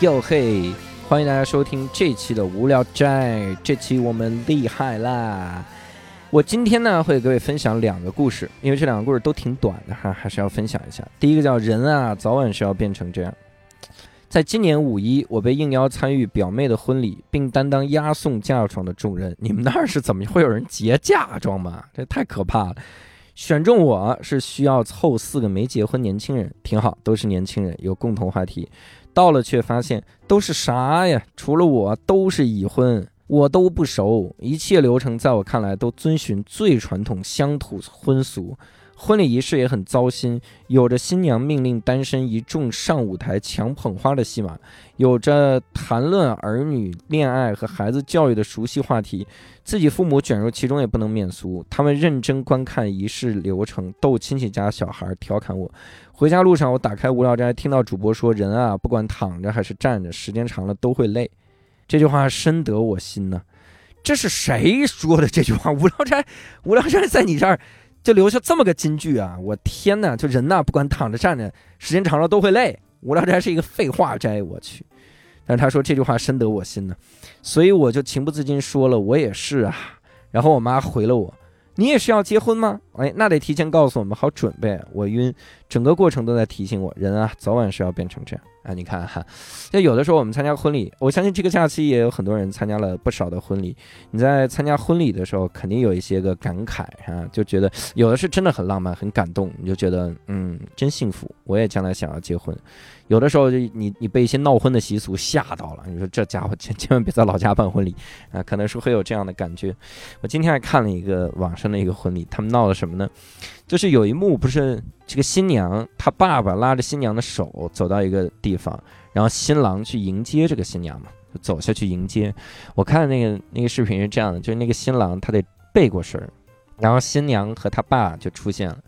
哟嘿，欢迎大家收听这期的无聊斋。这期我们厉害啦！我今天呢会给各位分享两个故事，因为这两个故事都挺短的哈，还是要分享一下。第一个叫人啊，早晚是要变成这样。在今年五一，我被应邀参与表妹的婚礼，并担当押送嫁妆的重任。你们那儿是怎么会有人结嫁妆吗？这太可怕了！选中我是需要凑四个没结婚年轻人，挺好，都是年轻人，有共同话题。到了却发现都是啥呀？除了我都是已婚，我都不熟。一切流程在我看来都遵循最传统乡土婚俗，婚礼仪式也很糟心，有着新娘命令单身一众上舞台抢捧花的戏码，有着谈论儿女恋爱和孩子教育的熟悉话题，自己父母卷入其中也不能免俗。他们认真观看仪式流程，逗亲戚家小孩，调侃我。回家路上，我打开无聊斋，听到主播说：“人啊，不管躺着还是站着，时间长了都会累。”这句话深得我心呢。这是谁说的这句话？无聊斋，无聊斋在你这儿就留下这么个金句啊！我天哪，就人呐，不管躺着站着，时间长了都会累。无聊斋是一个废话斋，我去。但是他说这句话深得我心呢，所以我就情不自禁说了：“我也是啊。”然后我妈回了我。你也是要结婚吗？哎，那得提前告诉我们，好准备。我晕，整个过程都在提醒我，人啊，早晚是要变成这样。啊，你看哈，那有的时候我们参加婚礼，我相信这个假期也有很多人参加了不少的婚礼。你在参加婚礼的时候，肯定有一些个感慨啊，就觉得有的是真的很浪漫、很感动，你就觉得嗯，真幸福。我也将来想要结婚。有的时候就你你被一些闹婚的习俗吓到了，你说这家伙 千千万别在老家办婚礼啊，可能是会有这样的感觉。我今天还看了一个网上的一个婚礼，他们闹了什么呢？就是有一幕不是这个新娘她爸爸拉着新娘的手走到一个地方，然后新郎去迎接这个新娘嘛，就走下去迎接。我看那个那个视频是这样的，就是那个新郎他得背过身儿，然后新娘和他爸就出现了，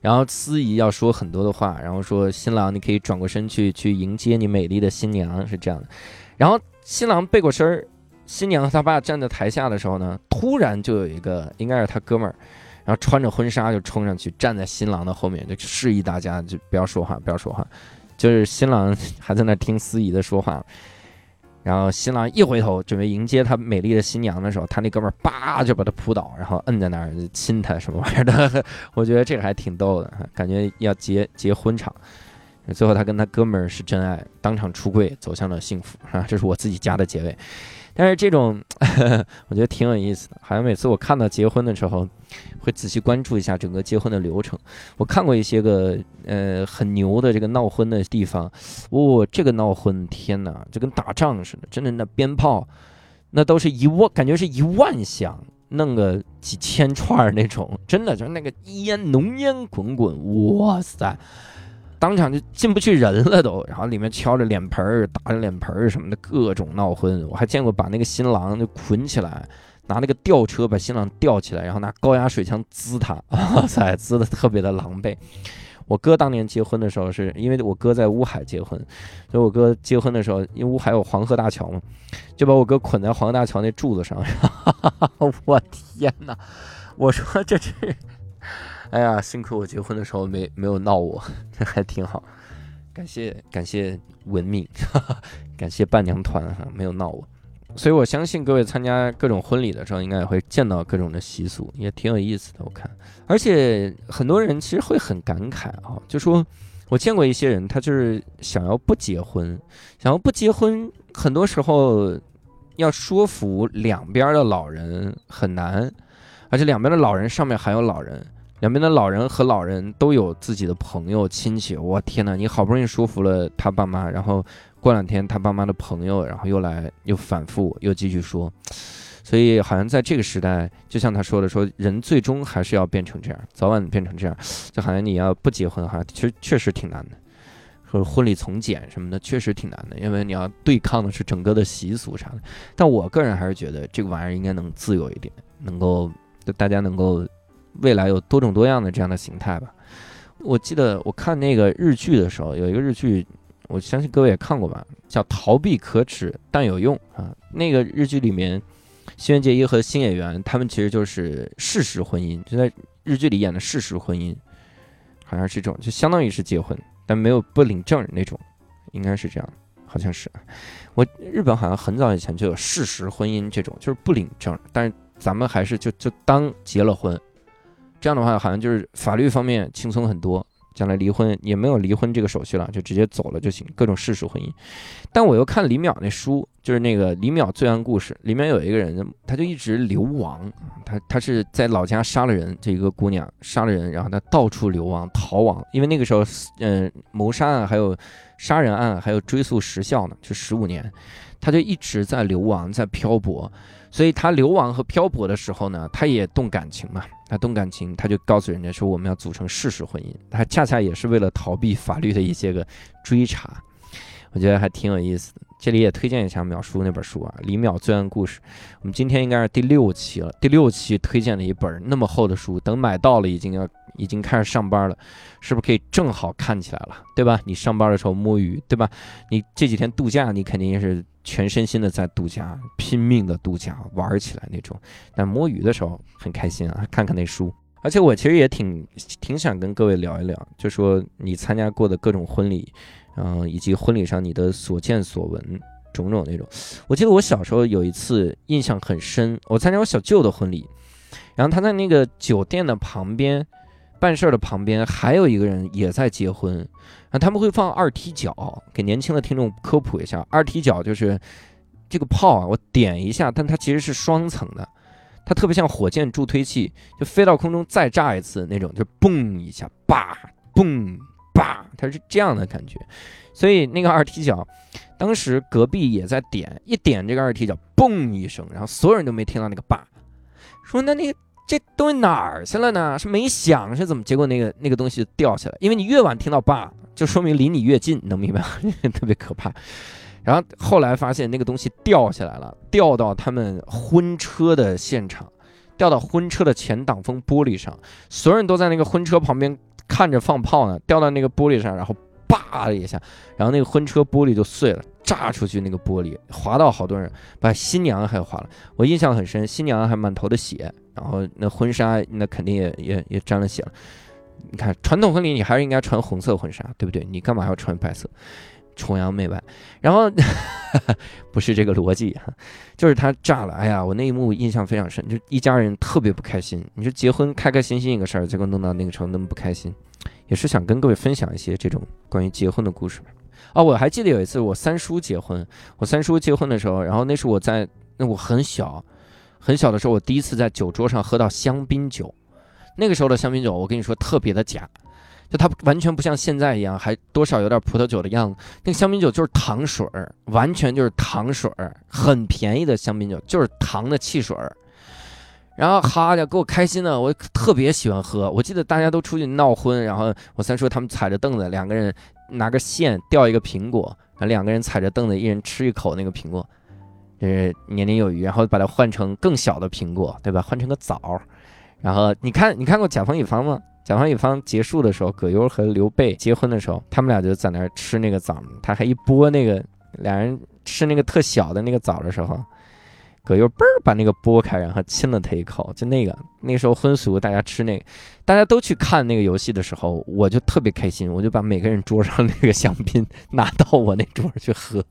然后司仪要说很多的话，然后说新郎你可以转过身去去迎接你美丽的新娘是这样的，然后新郎背过身儿，新娘和他爸站在台下的时候呢，突然就有一个应该是他哥们儿。然后穿着婚纱就冲上去，站在新郎的后面，就示意大家就不要说话，不要说话。就是新郎还在那听司仪的说话，然后新郎一回头准备迎接他美丽的新娘的时候，他那哥们儿叭就把他扑倒，然后摁在那儿亲他什么玩意儿的。我觉得这个还挺逗的，感觉要结结婚场。最后他跟他哥们儿是真爱，当场出柜，走向了幸福啊！这是我自己加的结尾。但是这种 我觉得挺有意思的，好像每次我看到结婚的时候，会仔细关注一下整个结婚的流程。我看过一些个呃很牛的这个闹婚的地方，哦，这个闹婚，天哪，就跟打仗似的，真的那鞭炮，那都是一万，感觉是一万响，弄个几千串那种，真的就是那个烟浓烟滚滚，哇塞！当场就进不去人了都，然后里面敲着脸盆儿、打着脸盆儿什么的，各种闹婚。我还见过把那个新郎就捆起来，拿那个吊车把新郎吊起来，然后拿高压水枪滋他，哇塞，滋的特别的狼狈。我哥当年结婚的时候，是因为我哥在乌海结婚，所以我哥结婚的时候，因为乌海有黄河大桥嘛，就把我哥捆在黄河大桥那柱子上。哈 哈我天哪！我说这是。哎呀，幸亏我结婚的时候没没有闹我，这还挺好。感谢感谢文明，感谢伴娘团哈，没有闹我。所以我相信各位参加各种婚礼的时候，应该也会见到各种的习俗，也挺有意思的。我看，而且很多人其实会很感慨啊，就说我见过一些人，他就是想要不结婚，想要不结婚，很多时候要说服两边的老人很难，而且两边的老人上面还有老人。两边的老人和老人都有自己的朋友亲戚，我天哪！你好不容易说服了他爸妈，然后过两天他爸妈的朋友，然后又来又反复又继续说，所以好像在这个时代，就像他说的，说人最终还是要变成这样，早晚变成这样，就好像你要不结婚哈，其实确实挺难的，说婚礼从简什么的确实挺难的，因为你要对抗的是整个的习俗啥的。但我个人还是觉得这个玩意儿应该能自由一点，能够大家能够。未来有多种多样的这样的形态吧。我记得我看那个日剧的时候，有一个日剧，我相信各位也看过吧，叫《逃避可耻但有用》啊。那个日剧里面，新垣结衣和新演员他们其实就是事实婚姻，就在日剧里演的事实婚姻，好像是这种，就相当于是结婚，但没有不领证那种，应该是这样。好像是。我日本好像很早以前就有事实婚姻这种，就是不领证，但是咱们还是就就当结了婚，这样的话好像就是法律方面轻松很多。将来离婚也没有离婚这个手续了，就直接走了就行。各种世俗婚姻，但我又看李淼那书，就是那个李淼罪案故事里面有一个人，他就一直流亡，他他是在老家杀了人，这一个姑娘杀了人，然后他到处流亡逃亡，因为那个时候，嗯，谋杀案还有杀人案还有追诉时效呢，就十五年，他就一直在流亡，在漂泊。所以他流亡和漂泊的时候呢，他也动感情嘛。他动感情，他就告诉人家说我们要组成事实婚姻。他恰恰也是为了逃避法律的一些个追查，我觉得还挺有意思的。这里也推荐一下淼叔那本书啊，《李淼罪案故事》。我们今天应该是第六期了，第六期推荐了一本那么厚的书，等买到了已经要已经开始上班了，是不是可以正好看起来了，对吧？你上班的时候摸鱼，对吧？你这几天度假，你肯定是全身心的在度假，拼命的度假玩起来那种。但摸鱼的时候很开心啊，看看那书。而且我其实也挺挺想跟各位聊一聊，就说你参加过的各种婚礼。嗯，以及婚礼上你的所见所闻，种种那种。我记得我小时候有一次印象很深，我参加我小舅的婚礼，然后他在那个酒店的旁边办事儿的旁边还有一个人也在结婚，然后他们会放二踢脚，给年轻的听众科普一下，二踢脚就是这个炮啊，我点一下，但它其实是双层的，它特别像火箭助推器，就飞到空中再炸一次那种，就嘣一下，叭，嘣。叭，它是这样的感觉，所以那个二踢脚，当时隔壁也在点，一点这个二踢脚，嘣一声，然后所有人都没听到那个叭，说那那这东西哪儿去了呢？是没响是怎么？结果那个 那个东西掉下来，因为你越晚听到叭，就说明离你越近，能明白吗？特别可怕。然后后来发现那个东西掉下来了，掉到他们婚车的现场，掉到婚车的前挡风玻璃上，所有人都在那个婚车旁边。看着放炮呢，掉到那个玻璃上，然后叭的一下，然后那个婚车玻璃就碎了，炸出去那个玻璃，划到好多人，把新娘还划了。我印象很深，新娘还满头的血，然后那婚纱那肯定也也也沾了血了。你看传统婚礼你还是应该穿红色婚纱，对不对？你干嘛要穿白色？崇洋媚外。然后 不是这个逻辑哈，就是他炸了。哎呀，我那一幕印象非常深，就一家人特别不开心。你说结婚开开心心一个事儿，结果弄到那个时候那么不开心。也是想跟各位分享一些这种关于结婚的故事哦，我还记得有一次我三叔结婚，我三叔结婚的时候，然后那是我在那我很小很小的时候，我第一次在酒桌上喝到香槟酒。那个时候的香槟酒，我跟你说特别的假，就它完全不像现在一样，还多少有点葡萄酒的样子。那个香槟酒就是糖水儿，完全就是糖水儿，很便宜的香槟酒，就是糖的汽水儿。然后哈家给我开心的，我特别喜欢喝。我记得大家都出去闹婚，然后我三叔他们踩着凳子，两个人拿个线吊一个苹果，然后两个人踩着凳子，一人吃一口那个苹果，就是年年有余。然后把它换成更小的苹果，对吧？换成个枣。然后你看，你看过甲方乙方吗？甲方乙方结束的时候，葛优和刘备结婚的时候，他们俩就在那儿吃那个枣，他还一剥那个，俩人吃那个特小的那个枣的时候。葛优嘣儿把那个剥开，然后亲了他一口，就那个那时候婚俗，大家吃那个，大家都去看那个游戏的时候，我就特别开心，我就把每个人桌上那个香槟拿到我那桌去喝，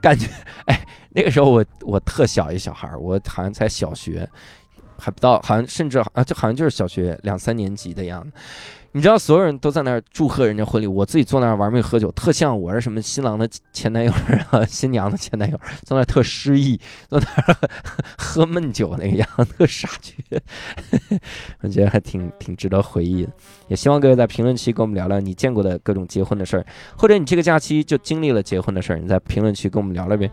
感觉哎，那个时候我我特小一小孩我好像才小学，还不到，好像甚至啊，就好像就是小学两三年级的样子。你知道所有人都在那儿祝贺人家婚礼，我自己坐那儿玩命喝酒，特像我是什么新郎的前男友啊，新娘的前男友，坐那儿特失意，坐那儿喝闷酒那个样子，特傻缺，我觉得还挺挺值得回忆的。也希望各位在评论区跟我们聊聊你见过的各种结婚的事儿，或者你这个假期就经历了结婚的事儿，你在评论区跟我们聊聊呗。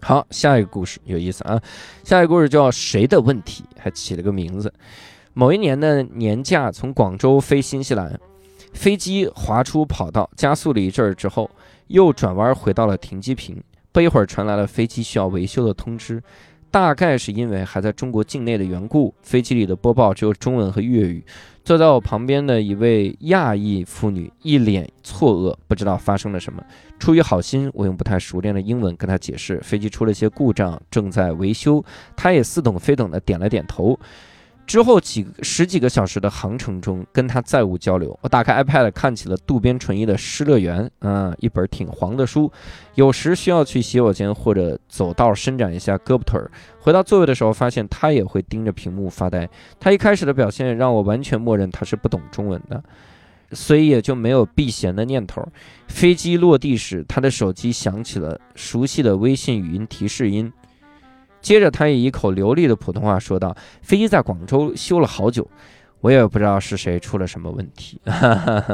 好，下一个故事有意思啊，下一个故事叫谁的问题，还起了个名字。某一年的年假，从广州飞新西兰，飞机滑出跑道，加速了一阵儿之后，又转弯回到了停机坪。不一会儿，传来了飞机需要维修的通知。大概是因为还在中国境内的缘故，飞机里的播报只有中文和粤语。坐在我旁边的一位亚裔妇女一脸错愕，不知道发生了什么。出于好心，我用不太熟练的英文跟她解释，飞机出了些故障，正在维修。她也似懂非懂的点了点头。之后几十几个小时的航程中，跟他再无交流。我打开 iPad 看起了渡边淳一的《失乐园》，啊，一本挺黄的书。有时需要去洗手间或者走道伸展一下胳膊腿儿。回到座位的时候，发现他也会盯着屏幕发呆。他一开始的表现让我完全默认他是不懂中文的，所以也就没有避嫌的念头。飞机落地时，他的手机响起了熟悉的微信语音提示音。接着，他以一口流利的普通话说道：“飞机在广州修了好久，我也不知道是谁出了什么问题，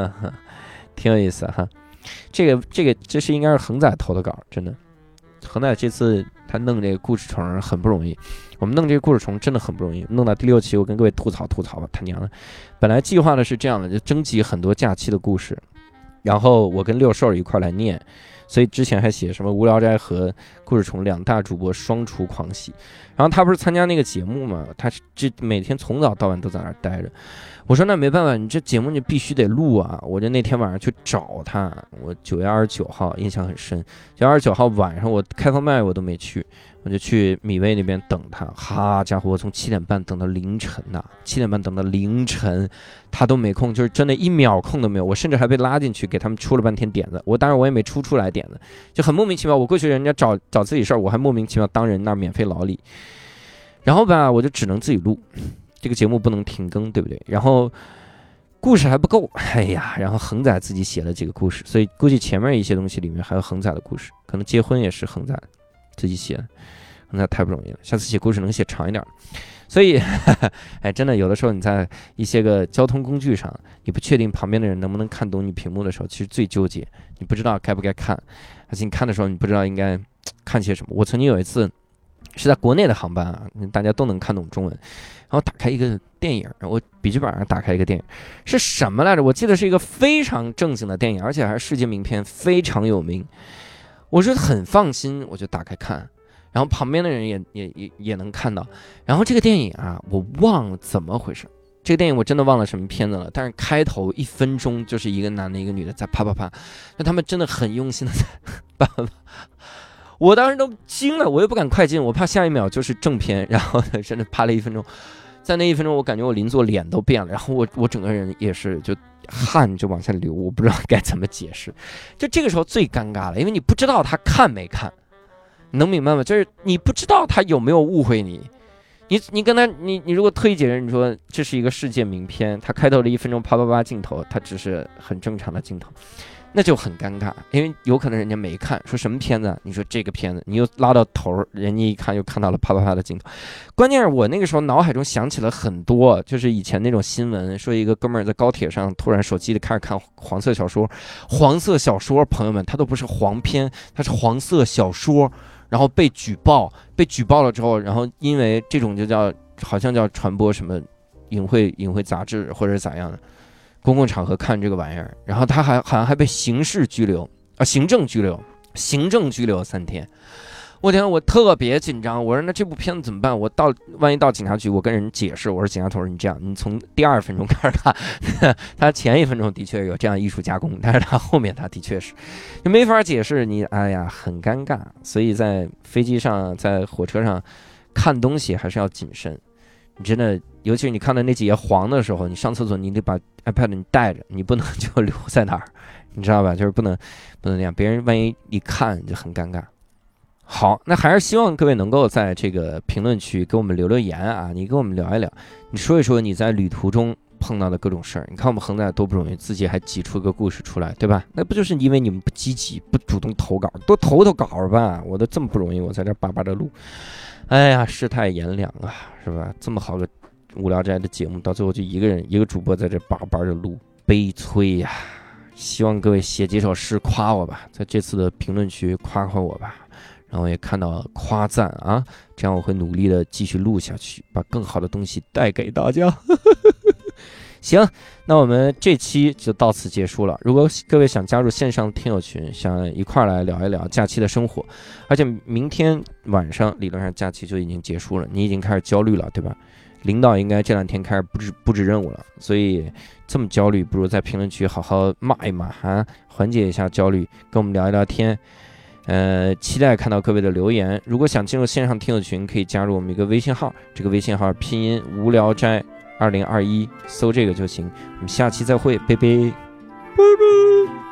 挺有意思哈。这个这个这是应该是恒仔投的稿，真的。恒仔这次他弄这个故事虫很不容易，我们弄这个故事虫真的很不容易。弄到第六期，我跟各位吐槽吐槽吧，他娘的！本来计划的是这样的，就征集很多假期的故事，然后我跟六兽一块来念。”所以之前还写什么无聊斋和故事虫两大主播双厨狂喜，然后他不是参加那个节目嘛，他这每天从早到晚都在那儿待着。我说那没办法，你这节目你必须得录啊！我就那天晚上去找他，我九月二十九号印象很深，九月二十九号晚上我开放麦我都没去。我就去米味那边等他，哈家伙，我从七点半等到凌晨呐，七点半等到凌晨，他都没空，就是真的一秒空都没有。我甚至还被拉进去给他们出了半天点子，我当然我也没出出来点的，就很莫名其妙。我过去人家找找自己事儿，我还莫名其妙当人那免费劳力，然后吧，我就只能自己录，这个节目不能停更，对不对？然后故事还不够，哎呀，然后恒仔自己写了几个故事，所以估计前面一些东西里面还有恒仔的故事，可能结婚也是恒仔自己写的。那太不容易了，下次写故事能写长一点。所以，哎，真的有的时候你在一些个交通工具上，你不确定旁边的人能不能看懂你屏幕的时候，其实最纠结，你不知道该不该看，而且你看的时候，你不知道应该看些什么。我曾经有一次是在国内的航班啊，大家都能看懂中文，然后打开一个电影，我笔记本上打开一个电影，是什么来着？我记得是一个非常正经的电影，而且还是世界名片，非常有名。我是很放心，我就打开看。然后旁边的人也也也也能看到，然后这个电影啊，我忘了怎么回事，这个电影我真的忘了什么片子了。但是开头一分钟就是一个男的，一个女的在啪啪啪，那他们真的很用心的在啪啪，我当时都惊了，我又不敢快进，我怕下一秒就是正片，然后真的啪了一分钟，在那一分钟，我感觉我邻座脸都变了，然后我我整个人也是就汗就往下流，我不知道该怎么解释，就这个时候最尴尬了，因为你不知道他看没看。能明白吗？就是你不知道他有没有误会你，你你跟他你你如果特意解释，你说这是一个世界名片，他开头的一分钟啪啪啪镜头，他只是很正常的镜头，那就很尴尬，因为有可能人家没看，说什么片子？你说这个片子，你又拉到头，人家一看又看到了啪啪啪的镜头，关键是我那个时候脑海中想起了很多，就是以前那种新闻，说一个哥们儿在高铁上突然手机里开始看黄色小说，黄色小说，朋友们，它都不是黄片，它是黄色小说。然后被举报，被举报了之后，然后因为这种就叫好像叫传播什么淫秽淫秽杂志或者咋样的，公共场合看这个玩意儿，然后他还好像还被刑事拘留啊，行政拘留，行政拘留三天。我天，我特别紧张。我说那这部片子怎么办？我到万一到警察局，我跟人解释，我说警察同志，你这样，你从第二分钟 开始看，他前一分钟的确有这样艺术加工，但是他后面他的确是，就没法解释。你哎呀，很尴尬。所以在飞机上，在火车上看东西还是要谨慎。你真的，尤其是你看到那几页黄的时候，你上厕所你得把 iPad 你带着，你不能 就留在那儿，你知道吧？就是不能不能那样，别人万一一看就很尴尬。好，那还是希望各位能够在这个评论区给我们留留言啊！你跟我们聊一聊，你说一说你在旅途中碰到的各种事儿。你看我们恒仔多不容易，自己还挤出个故事出来，对吧？那不就是因为你们不积极、不主动投稿，多投投稿吧！我都这么不容易，我在这巴巴的录。哎呀，世态炎凉啊，是吧？这么好个无聊斋的节目，到最后就一个人一个主播在这巴巴的录，悲催呀！希望各位写几首诗夸我吧，在这次的评论区夸夸我吧。然后也看到夸赞啊，这样我会努力的继续录下去，把更好的东西带给大家。行，那我们这期就到此结束了。如果各位想加入线上听友群，想一块来聊一聊假期的生活，而且明天晚上理论上假期就已经结束了，你已经开始焦虑了，对吧？领导应该这两天开始布置布置任务了，所以这么焦虑，不如在评论区好好骂一骂哈，缓解一下焦虑，跟我们聊一聊天。呃，期待看到各位的留言。如果想进入线上听友群，可以加入我们一个微信号，这个微信号拼音无聊斋二零二一，搜这个就行。我们下期再会，拜拜，拜拜。